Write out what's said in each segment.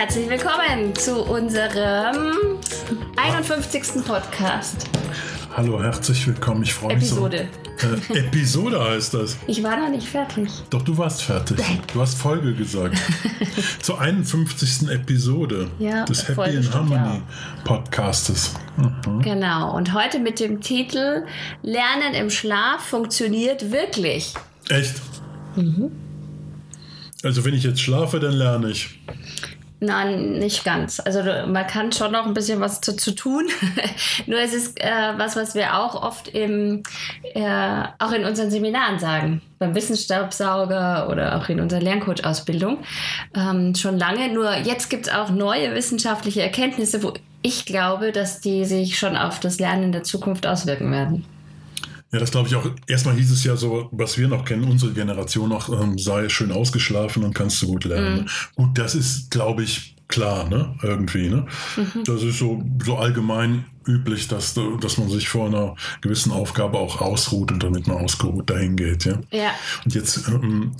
herzlich willkommen zu unserem 51. Podcast. Hallo, herzlich willkommen. Ich freue mich Episode. so. Äh, Episode heißt das. Ich war noch nicht fertig. Doch, du warst fertig. Du hast Folge gesagt. Zur 51. Episode Ja, des Happy in Harmony Podcastes. Mhm. Genau. Und heute mit dem Titel Lernen im Schlaf funktioniert wirklich. Echt? Mhm. Also, wenn ich jetzt schlafe, dann lerne ich. Nein, nicht ganz. Also man kann schon noch ein bisschen was dazu tun. Nur es ist äh, was, was wir auch oft im, äh, auch in unseren Seminaren sagen. Beim Wissensstaubsauger oder auch in unserer Lerncoach-Ausbildung. Ähm, schon lange. Nur jetzt gibt es auch neue wissenschaftliche Erkenntnisse, wo ich glaube, dass die sich schon auf das Lernen in der Zukunft auswirken werden. Ja, das glaube ich auch. Erstmal hieß es ja so, was wir noch kennen, unsere Generation noch, ähm, sei schön ausgeschlafen und kannst du gut lernen. Gut, das ist, glaube ich, klar, ne? Irgendwie, ne? Das ist so, so allgemein üblich, dass, dass man sich vor einer gewissen Aufgabe auch ausruht und damit man ausgeruht dahin geht, ja. Ja. Und jetzt, ähm,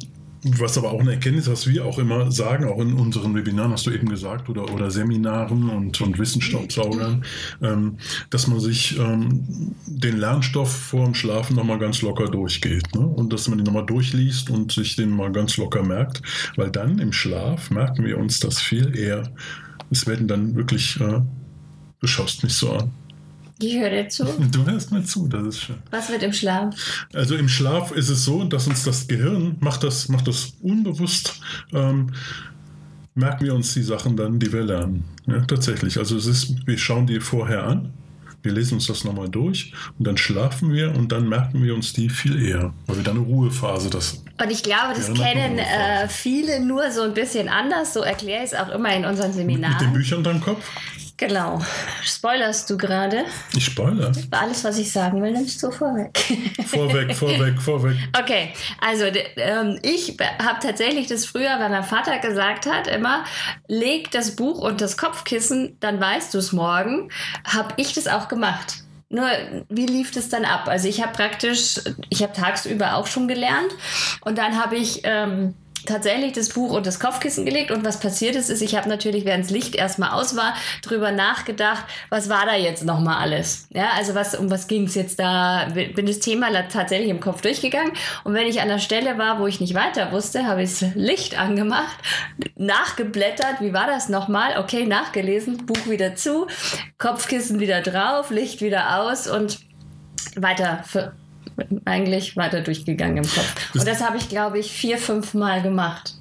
was aber auch eine Erkenntnis, was wir auch immer sagen, auch in unseren Webinaren, hast du eben gesagt, oder, oder Seminaren und, und Wissensstaubsaugern, ähm, dass man sich ähm, den Lernstoff vor dem Schlafen nochmal ganz locker durchgeht. Ne? Und dass man den nochmal durchliest und sich den mal ganz locker merkt. Weil dann im Schlaf merken wir uns das viel eher. Es werden dann wirklich, äh, du schaust mich so an. Ich höre dir zu. Du hörst mir zu, das ist schön. Was wird im Schlaf? Also im Schlaf ist es so, dass uns das Gehirn macht das, macht das unbewusst, ähm, merken wir uns die Sachen dann, die wir lernen. Ja, tatsächlich. Also es ist, wir schauen die vorher an, wir lesen uns das nochmal durch und dann schlafen wir und dann merken wir uns die viel eher, weil wir dann eine Ruhephase das. Und ich glaube, das kennen mal. äh, viele nur so ein bisschen anders. So erkläre ich es auch immer in unseren Mit, mit den Seminaren. Büchern unterm Kopf? Genau. Spoilerst du gerade? Ich spoilere. Alles, was ich sagen will, nimmst du vorweg. Vorweg, vorweg, vorweg. Okay, also ähm, ich habe tatsächlich das früher, weil mein Vater gesagt hat, immer, leg das Buch und das Kopfkissen, dann weißt du es morgen, habe ich das auch gemacht. Nur, wie lief das dann ab? Also ich habe praktisch, ich habe tagsüber auch schon gelernt und dann habe ich ähm, tatsächlich das Buch und das Kopfkissen gelegt und was passiert ist, ist, ich habe natürlich, während das Licht erstmal aus war, drüber nachgedacht, was war da jetzt nochmal alles? Ja, also was, um was ging es jetzt da? Bin das Thema tatsächlich im Kopf durchgegangen und wenn ich an der Stelle war, wo ich nicht weiter wusste, habe ich das Licht angemacht, nachgeblättert, wie war das nochmal? Okay, nachgelesen, Buch wieder zu, Kopfkissen wieder drauf, Licht wieder aus und weiter eigentlich weiter durchgegangen im Kopf. Und das habe ich, glaube ich, vier, fünf Mal gemacht.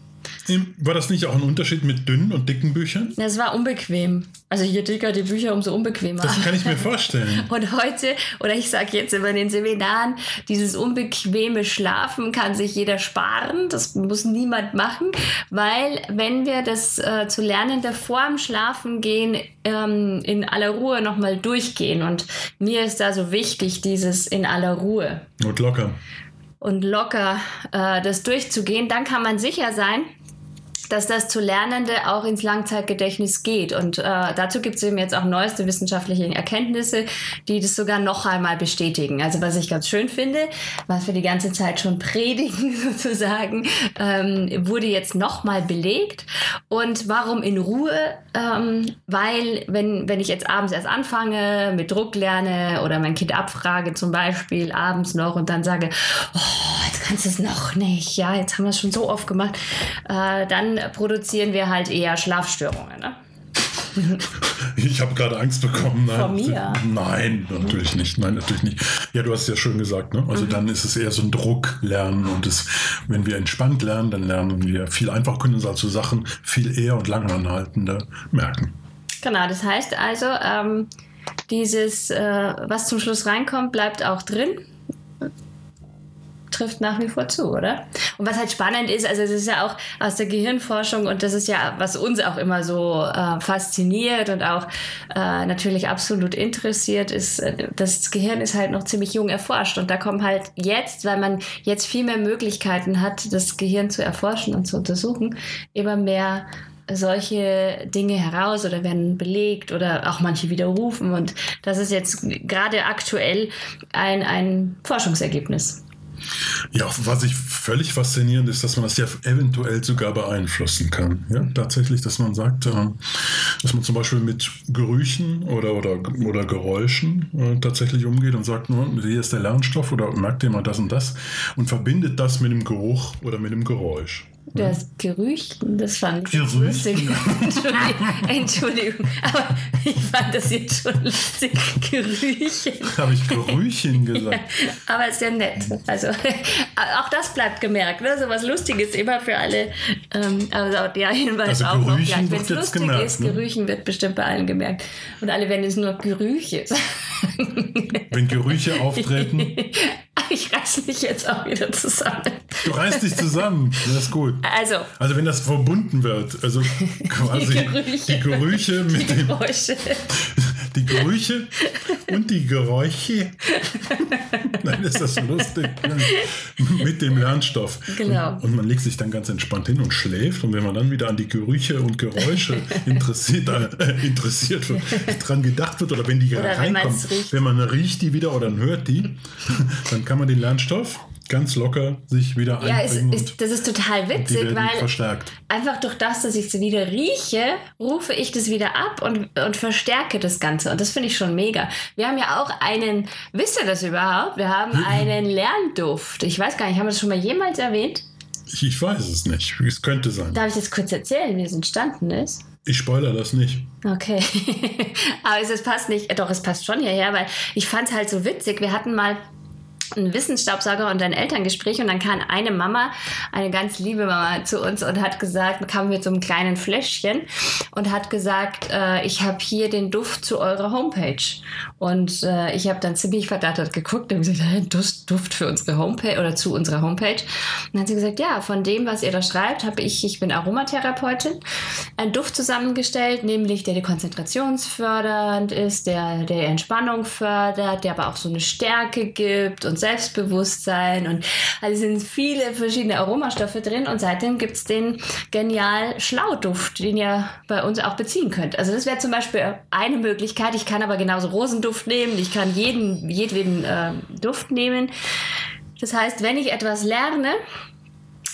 War das nicht auch ein Unterschied mit dünnen und dicken Büchern? Das war unbequem. Also je dicker die Bücher, umso unbequemer. Das kann ich mir vorstellen. Und heute, oder ich sage jetzt immer in den Seminaren, dieses unbequeme Schlafen kann sich jeder sparen. Das muss niemand machen, weil wenn wir das äh, zu Lernende vor dem Schlafen gehen, ähm, in aller Ruhe nochmal durchgehen. Und mir ist da so wichtig, dieses in aller Ruhe Und locker. und locker äh, das durchzugehen, dann kann man sicher sein, dass das zu Lernende auch ins Langzeitgedächtnis geht. Und äh, dazu gibt es eben jetzt auch neueste wissenschaftliche Erkenntnisse, die das sogar noch einmal bestätigen. Also was ich ganz schön finde, was wir die ganze Zeit schon predigen sozusagen, ähm, wurde jetzt nochmal belegt. Und warum in Ruhe? Ähm, weil wenn, wenn ich jetzt abends erst anfange, mit Druck lerne oder mein Kind abfrage zum Beispiel abends noch und dann sage, oh, jetzt kannst du es noch nicht, ja, jetzt haben wir es schon so oft gemacht, äh, dann produzieren wir halt eher Schlafstörungen. Ne? Ich habe gerade Angst bekommen. Nein, Vor mir? Nein, natürlich nicht. Nein, natürlich nicht. Ja, du hast es ja schön gesagt. Ne? Also dann ist es eher so ein Drucklernen und es, wenn wir entspannt lernen, dann lernen wir viel einfach, können uns also Sachen viel eher und langanhaltender merken. Genau, das heißt also, ähm, dieses, äh, was zum Schluss reinkommt, bleibt auch drin. Trifft nach wie vor zu, oder? Und was halt spannend ist, also es ist ja auch aus der Gehirnforschung und das ist ja, was uns auch immer so äh, fasziniert und auch äh, natürlich absolut interessiert, ist, äh, das Gehirn ist halt noch ziemlich jung erforscht und da kommen halt jetzt, weil man jetzt viel mehr Möglichkeiten hat, das Gehirn zu erforschen und zu untersuchen, immer mehr solche Dinge heraus oder werden belegt oder auch manche widerrufen. Und das ist jetzt gerade aktuell ein, ein Forschungsergebnis. Ja, was ich völlig faszinierend ist, dass man das ja eventuell sogar beeinflussen kann. Ja, tatsächlich, dass man sagt, äh, dass man zum Beispiel mit Gerüchen oder, oder, oder Geräuschen äh, tatsächlich umgeht und sagt, hier ist der Lernstoff oder merkt ihr mal das und das und verbindet das mit dem Geruch oder mit dem Geräusch. Das Gerüchten, das fand ich Gerüchten. lustig. Entschuldigung, Entschuldigung, aber ich fand das jetzt schon lustig. Gerüchen. Habe ich Gerüchen gesagt? Ja, aber ist ja nett. Also auch das bleibt gemerkt. Ne? So was Lustiges immer für alle. Ähm, also der Hinweis also auch noch. Ja, Wenn es lustig gemerkt, ist, ne? Gerüchen wird bestimmt bei allen gemerkt. Und alle werden es nur Gerüche Wenn Gerüche auftreten. Ich reiß mich jetzt auch wieder zusammen. Du reißt dich zusammen, das ist gut. Also, also wenn das verbunden wird, also quasi die Gerüche, die Gerüche mit die Geräusche. dem die Gerüche und die Geräusche. Nein, ist das lustig. Mit dem Lernstoff. Genau. Und, und, man legt sich dann ganz entspannt hin und schläft. Und wenn man dann wieder an die Gerüche und Geräusche interessiert, äh, interessiert wird, dran gedacht wird oder wenn die oder reinkommen, wenn man riecht die wieder oder hört die, dann kann man den Lernstoff ganz locker sich wieder ja, einbringen. Ja, das ist total witzig, weil verstärkt. einfach durch das, dass ich es wieder rieche, rufe ich das wieder ab und, und verstärke das Ganze. Und das finde ich schon mega. Wir haben ja auch einen, wisst ihr das überhaupt? Wir haben hm. einen Lernduft. Ich weiß gar nicht, haben wir das schon mal jemals erwähnt? Ich, ich weiß es nicht. Es könnte sein. Darf ich das kurz erzählen, wie es entstanden ist? Ich spoilere das nicht. Okay. Aber es, es passt nicht. Doch, es passt schon hierher, weil ich fand es halt so witzig. Wir hatten mal ein Wissensstaubsauger und ein Elterngespräch und dann kam eine Mama, eine ganz liebe Mama zu uns und hat gesagt, kam mit so einem kleinen Fläschchen und hat gesagt, äh, ich habe hier den Duft zu eurer Homepage. Und äh, ich habe dann ziemlich verdattert geguckt und gesagt, ein Duft für unsere Homepage oder zu unserer Homepage. Und dann hat sie gesagt, ja, von dem, was ihr da schreibt, habe ich, ich bin Aromatherapeutin, einen Duft zusammengestellt, nämlich der die konzentrationsfördernd ist, der, der Entspannung fördert, der aber auch so eine Stärke gibt und Selbstbewusstsein und also sind viele verschiedene Aromastoffe drin und seitdem gibt es den genial Schlauduft, den ihr bei uns auch beziehen könnt. Also das wäre zum Beispiel eine Möglichkeit. Ich kann aber genauso Rosenduft nehmen, ich kann jeden, jedweden äh, Duft nehmen. Das heißt, wenn ich etwas lerne,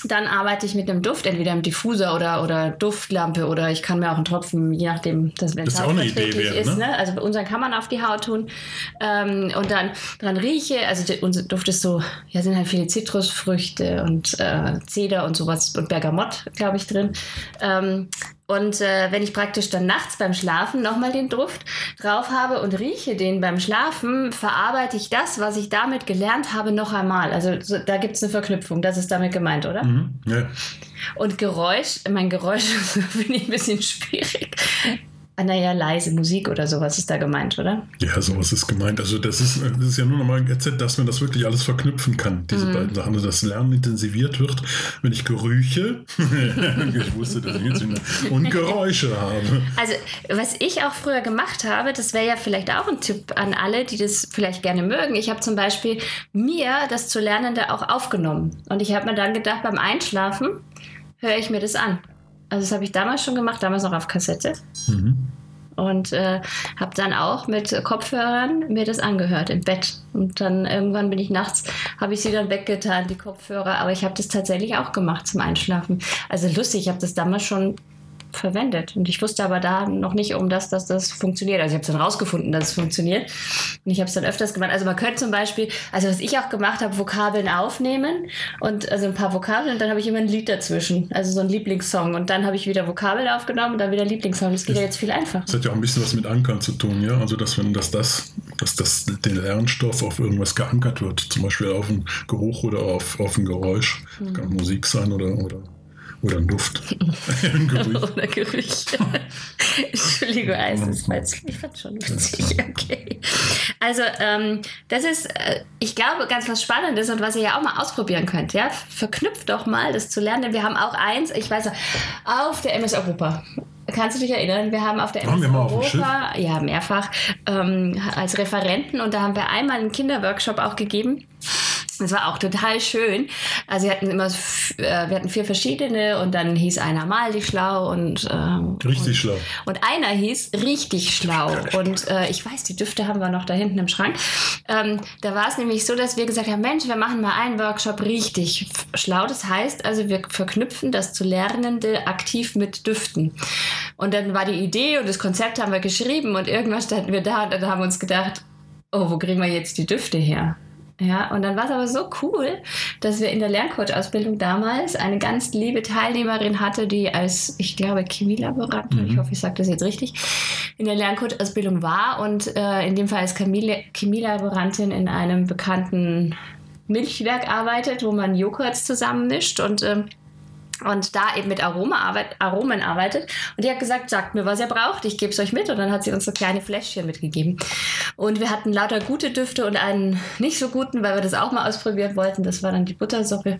dann arbeite ich mit einem Duft, entweder im Diffuser oder, oder Duftlampe oder ich kann mir auch einen Tropfen, je nachdem, dass wenn es hautverträglich ist. Ne? ne? Also bei unseren kann man auf die Haut tun. Ähm, und dann dran rieche, also die, unser Duft ist so, ja, sind halt viele Zitrusfrüchte und äh, Zeder und sowas und Bergamott, glaube ich, drin. Ähm, und äh, wenn ich praktisch dann nachts beim Schlafen nochmal den Duft drauf habe und rieche den beim Schlafen, verarbeite ich das, was ich damit gelernt habe, noch einmal. Also so, da gibt es eine Verknüpfung, das ist damit gemeint, oder? Mhm, ja. Und Geräusch, mein Geräusch finde ich ein bisschen schwierig. Ah, naja, leise Musik oder sowas ist da gemeint, oder? Ja, sowas ist gemeint. Also das ist, das ist ja nur nochmal erzählt, dass man das wirklich alles verknüpfen kann, diese mhm. beiden Sachen. Also das Lernen intensiviert wird, wenn ich Gerüche, ich wusste, dass ich jetzt und Geräusche habe. Also was ich auch früher gemacht habe, das wäre ja vielleicht auch ein Tipp an alle, die das vielleicht gerne mögen. Ich habe zum Beispiel mir das zu Lernende auch aufgenommen. Und ich habe mir dann gedacht, beim Einschlafen höre ich mir das an. Also das habe ich damals schon gemacht, damals noch auf Kassette. Mhm. Und äh, habe dann auch mit Kopfhörern mir das angehört im Bett. Und dann irgendwann bin ich nachts, habe ich sie dann weggetan, die Kopfhörer. Aber ich habe das tatsächlich auch gemacht zum Einschlafen. Also lustig, ich habe das damals schon verwendet. Und ich wusste aber da noch nicht um das, dass das funktioniert. Also ich habe es dann rausgefunden, dass es funktioniert. Und ich habe es dann öfters gemacht. Also man könnte zum Beispiel, also was ich auch gemacht habe, Vokabeln aufnehmen und also ein paar Vokabeln und dann habe ich immer ein Lied dazwischen. Also so ein Lieblingssong. Und dann habe ich wieder Vokabeln aufgenommen und dann wieder Lieblingssong. Das geht das, ja jetzt viel einfacher. Das hat ja auch ein bisschen was mit Ankern zu tun, ja. Also dass wenn dass das, dass das den Lernstoff auf irgendwas geankert wird, zum Beispiel auf einen Geruch oder auf, auf ein Geräusch. Mhm. Kann Musik sein oder, oder oder ein Duft. ein Gerücht. Oder Gerücht. Entschuldigung, also ich fand schon witzig. Okay. Also, ähm, das ist, äh, ich glaube, ganz was Spannendes und was ihr ja auch mal ausprobieren könnt. Ja? Verknüpft doch mal das zu lernen. Wir haben auch eins, ich weiß, auf der MS Europa. Kannst du dich erinnern? Wir haben auf der MS Europa, ja, mehrfach, ähm, als Referenten und da haben wir einmal einen Kinderworkshop auch gegeben Das war auch total schön. Also wir hatten immer, äh, wir hatten vier verschiedene und dann hieß einer mal die schlau und ähm, richtig und, schlau. Und einer hieß richtig schlau. Und äh, ich weiß, die Düfte haben wir noch da hinten im Schrank. Ähm, da war es nämlich so, dass wir gesagt haben, Mensch, wir machen mal einen Workshop richtig schlau. Das heißt also, wir verknüpfen das zu Lernende aktiv mit Düften. Und dann war die Idee und das Konzept haben wir geschrieben und irgendwann standen wir da und dann haben wir uns gedacht, oh, wo kriegen wir jetzt die Düfte her? Ja, und dann war es aber so cool, dass wir in der Lerncoach-Ausbildung damals eine ganz liebe Teilnehmerin hatte, die als, ich glaube, Chemielaborantin, mhm. ich hoffe, ich sage das jetzt richtig, in der Lerncoach-Ausbildung war und äh, in dem Fall als Chemielaborantin in einem bekannten Milchwerk arbeitet, wo man Joghurts zusammenmischt und ähm, und da eben mit Aroma arbeit, Aromen arbeitet. Und die hat gesagt, sagt mir, was ihr braucht, ich gebe es euch mit. Und dann hat sie uns so kleine Fläschchen mitgegeben. Und wir hatten lauter gute Düfte und einen nicht so guten, weil wir das auch mal ausprobieren wollten. Das war dann die Buttersuppe.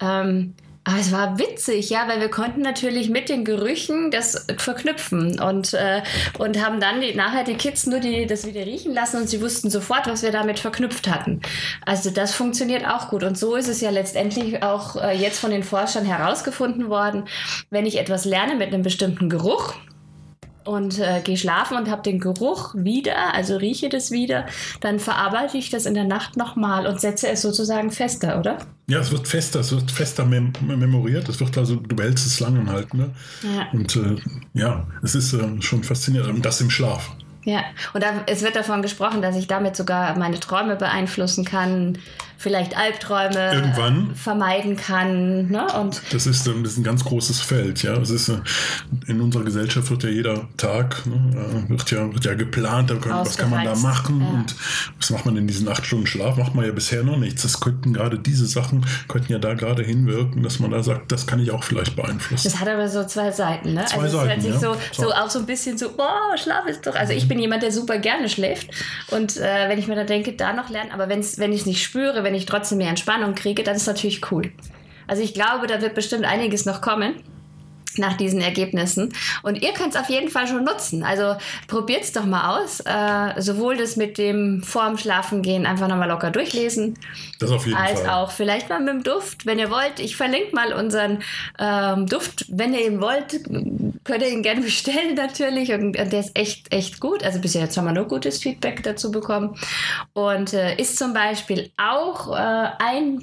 Ähm, aber es war witzig, ja, weil wir konnten natürlich mit den Gerüchen das verknüpfen und, äh, und haben dann die, nachher die Kids nur die, das wieder riechen lassen und sie wussten sofort, was wir damit verknüpft hatten. Also das funktioniert auch gut. Und so ist es ja letztendlich auch äh, jetzt von den Forschern herausgefunden worden, wenn ich etwas lerne mit einem bestimmten Geruch, und äh, gehe schlafen und habe den Geruch wieder, also rieche das wieder, dann verarbeite ich das in der Nacht nochmal und setze es sozusagen fester, oder? Ja, es wird fester, es wird fester mem memoriert, es wird also, du behältst es lange halt, ne? Ja. Und äh, ja, es ist äh, schon faszinierend, das im Schlaf. Ja, und da, es wird davon gesprochen, dass ich damit sogar meine Träume beeinflussen kann, vielleicht Albträume Irgendwann. vermeiden kann. Ne? Und das, ist, ähm, das ist ein ganz großes Feld. Ja? Es ist, äh, in unserer Gesellschaft wird ja jeder Tag ne, äh, wird ja, wird ja geplant, was kann man da machen ja. und was macht man in diesen acht Stunden Schlaf? Macht man ja bisher noch nichts. Das könnten gerade diese Sachen, könnten ja da gerade hinwirken, dass man da sagt, das kann ich auch vielleicht beeinflussen. Das hat aber so zwei Seiten. Ne? Zwei also Seiten, ja. so, so auch so ein bisschen so, boah, Schlaf ist doch. Also ich bin jemand, der super gerne schläft und äh, wenn ich mir da denke, da noch lernen, aber wenn's, wenn ich es nicht spüre, wenn ich trotzdem mehr Entspannung kriege, dann ist natürlich cool. Also ich glaube, da wird bestimmt einiges noch kommen nach diesen Ergebnissen. Und ihr könnt es auf jeden Fall schon nutzen. Also probiert es doch mal aus. Äh, sowohl das mit dem vorm Schlafen gehen einfach nochmal locker durchlesen. Das auf jeden als Fall. auch vielleicht mal mit dem Duft, wenn ihr wollt. Ich verlinke mal unseren ähm, Duft. Wenn ihr ihn wollt, könnt ihr ihn gerne bestellen natürlich. Und, und der ist echt, echt gut. Also bis jetzt haben wir nur gutes Feedback dazu bekommen. Und äh, ist zum Beispiel auch äh, ein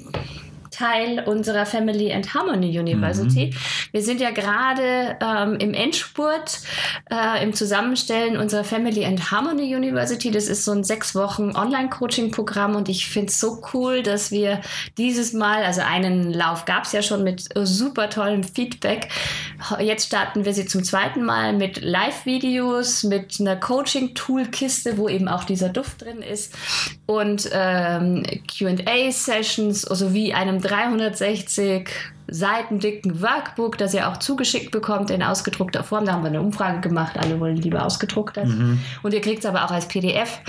Teil unserer Family and Harmony University. Mhm. Wir sind ja gerade ähm, im Endspurt äh, im Zusammenstellen unserer Family and Harmony University. Das ist so ein sechs Wochen Online-Coaching-Programm und ich finde es so cool, dass wir dieses Mal, also einen Lauf gab es ja schon mit super tollem Feedback. Jetzt starten wir sie zum zweiten Mal mit Live-Videos, mit einer Coaching-Tool-Kiste, wo eben auch dieser Duft drin ist und ähm, QA-Sessions sowie einem 360 Seiten dicken Workbook, das ihr auch zugeschickt bekommt in ausgedruckter Form. Da haben wir eine Umfrage gemacht. Alle wollen lieber ausgedruckt. Mhm. Und ihr kriegt es aber auch als PDF.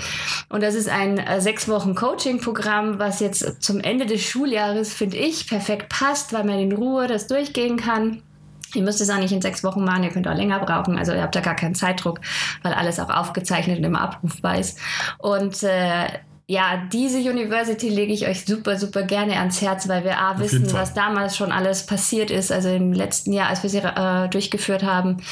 Und das ist ein äh, sechs Wochen Coaching-Programm, was jetzt zum Ende des Schuljahres, finde ich, perfekt passt, weil man in Ruhe das durchgehen kann. Ihr müsst es auch nicht in sechs Wochen machen, ihr könnt auch länger brauchen. Also ihr habt da gar keinen Zeitdruck, weil alles auch aufgezeichnet und immer abrufbar ist. Und äh, ja, diese University lege ich euch super, super gerne ans Herz, weil wir A wissen, was damals schon alles passiert ist, also im letzten Jahr, als wir sie äh, durchgeführt haben.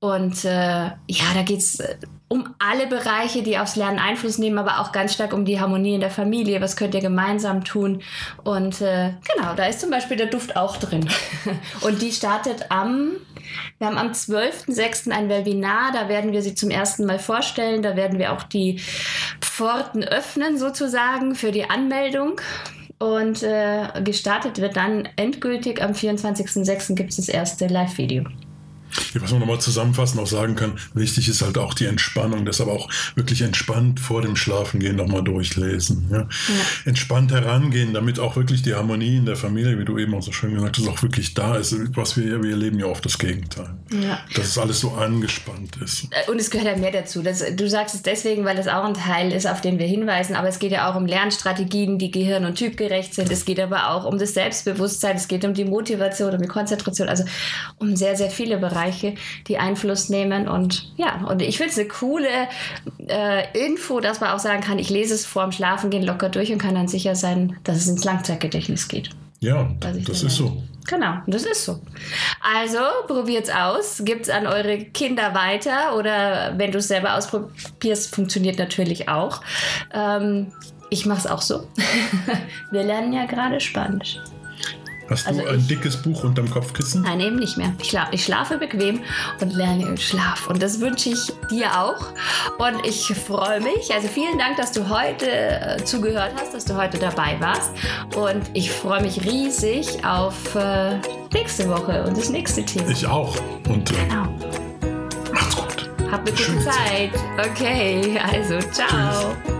Und äh, ja, da geht es äh, um alle Bereiche, die aufs Lernen Einfluss nehmen, aber auch ganz stark um die Harmonie in der Familie. Was könnt ihr gemeinsam tun? Und äh, genau, da ist zum Beispiel der Duft auch drin. Und die startet am, wir haben am 12.06. ein Webinar, da werden wir sie zum ersten Mal vorstellen. Da werden wir auch die Pforten öffnen sozusagen für die Anmeldung. Und äh, gestartet wird dann endgültig am 24.06. gibt es das erste Live-Video. Was man nochmal zusammenfassend auch sagen kann, wichtig ist halt auch die Entspannung, deshalb auch wirklich entspannt vor dem Schlafengehen nochmal durchlesen. Ja? Ja. Entspannt herangehen, damit auch wirklich die Harmonie in der Familie, wie du eben auch so schön gesagt hast, auch wirklich da ist. Was wir, wir erleben ja oft das Gegenteil. Ja. Dass es alles so angespannt ist. Äh, und es gehört ja mehr dazu. Das, du sagst es deswegen, weil das auch ein Teil ist, auf den wir hinweisen, aber es geht ja auch um Lernstrategien, die gehirn- und typgerecht sind. Es geht aber auch um das Selbstbewusstsein, es geht um die Motivation, um die Konzentration, also um sehr, sehr viele Bereiche. Bereiche, die Einfluss nehmen. Und ja, und ich finde es eine coole äh, Info, dass man auch sagen kann, ich lese es vorm Schlafengehen locker durch und kann dann sicher sein, dass es ins Langzeitgedächtnis geht. Ja, das ist so. Genau, das ist so. Also probiert's aus, gibt's an eure Kinder weiter oder wenn du es selber ausprobierst, funktioniert natürlich auch. Ähm, ich mache es auch so. Wir lernen ja gerade Spanisch. Hast du also ein ich, dickes Buch unterm Kopfkissen? Nein, eben nicht mehr. Ich, ich, schlafe bequem und lerne im Schlaf. Und das wünsche ich dir auch. Und ich freue mich. Also vielen Dank, dass du heute äh, zugehört hast, dass du heute dabei warst. Und ich freue mich riesig auf äh, nächste Woche und das nächste Thema. Ich auch. Und äh, genau. macht's gut. Habt eine gute Zeit. Okay, also ciao. Tschüss.